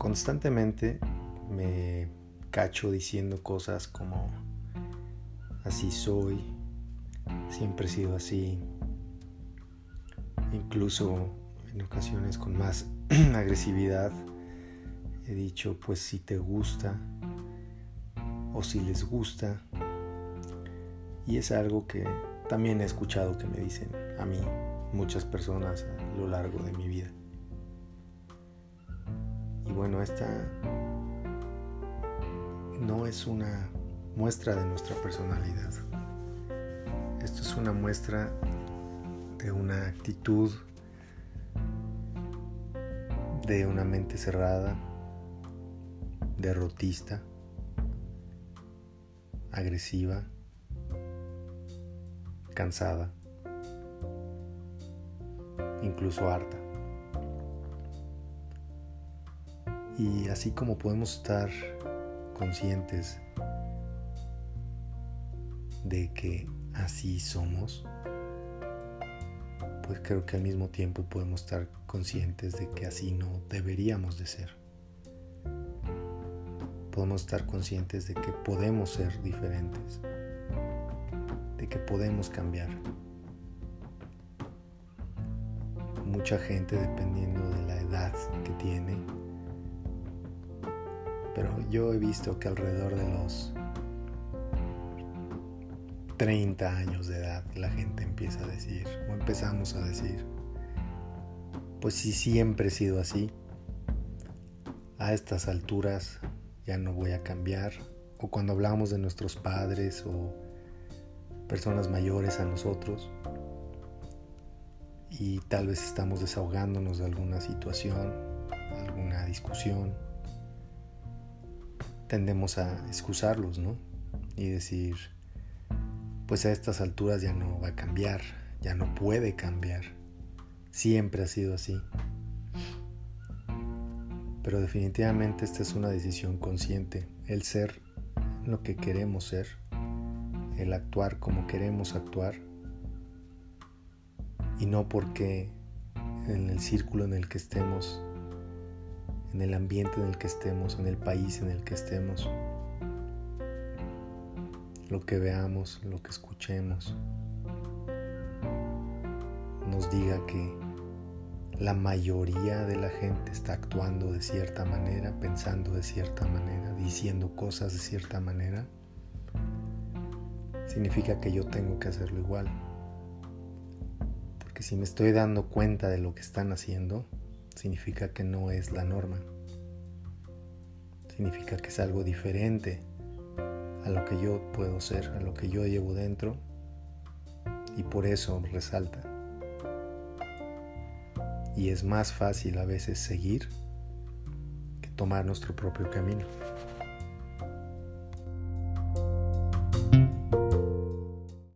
constantemente me cacho diciendo cosas como así soy, siempre he sido así, incluso en ocasiones con más agresividad he dicho pues si te gusta o si les gusta y es algo que también he escuchado que me dicen a mí muchas personas a lo largo de mi vida. Y bueno, esta no es una muestra de nuestra personalidad. Esto es una muestra de una actitud, de una mente cerrada, derrotista, agresiva, cansada, incluso harta. Y así como podemos estar conscientes de que así somos, pues creo que al mismo tiempo podemos estar conscientes de que así no deberíamos de ser. Podemos estar conscientes de que podemos ser diferentes, de que podemos cambiar. Mucha gente, dependiendo de la edad que tiene, pero yo he visto que alrededor de los 30 años de edad la gente empieza a decir, o empezamos a decir, pues si siempre he sido así, a estas alturas ya no voy a cambiar, o cuando hablamos de nuestros padres o personas mayores a nosotros, y tal vez estamos desahogándonos de alguna situación, alguna discusión, tendemos a excusarlos, ¿no? Y decir, pues a estas alturas ya no va a cambiar, ya no puede cambiar. Siempre ha sido así. Pero definitivamente esta es una decisión consciente, el ser lo que queremos ser, el actuar como queremos actuar, y no porque en el círculo en el que estemos en el ambiente en el que estemos, en el país en el que estemos, lo que veamos, lo que escuchemos, nos diga que la mayoría de la gente está actuando de cierta manera, pensando de cierta manera, diciendo cosas de cierta manera, significa que yo tengo que hacerlo igual. Porque si me estoy dando cuenta de lo que están haciendo, significa que no es la norma. Significa que es algo diferente a lo que yo puedo ser, a lo que yo llevo dentro y por eso resalta. Y es más fácil a veces seguir que tomar nuestro propio camino.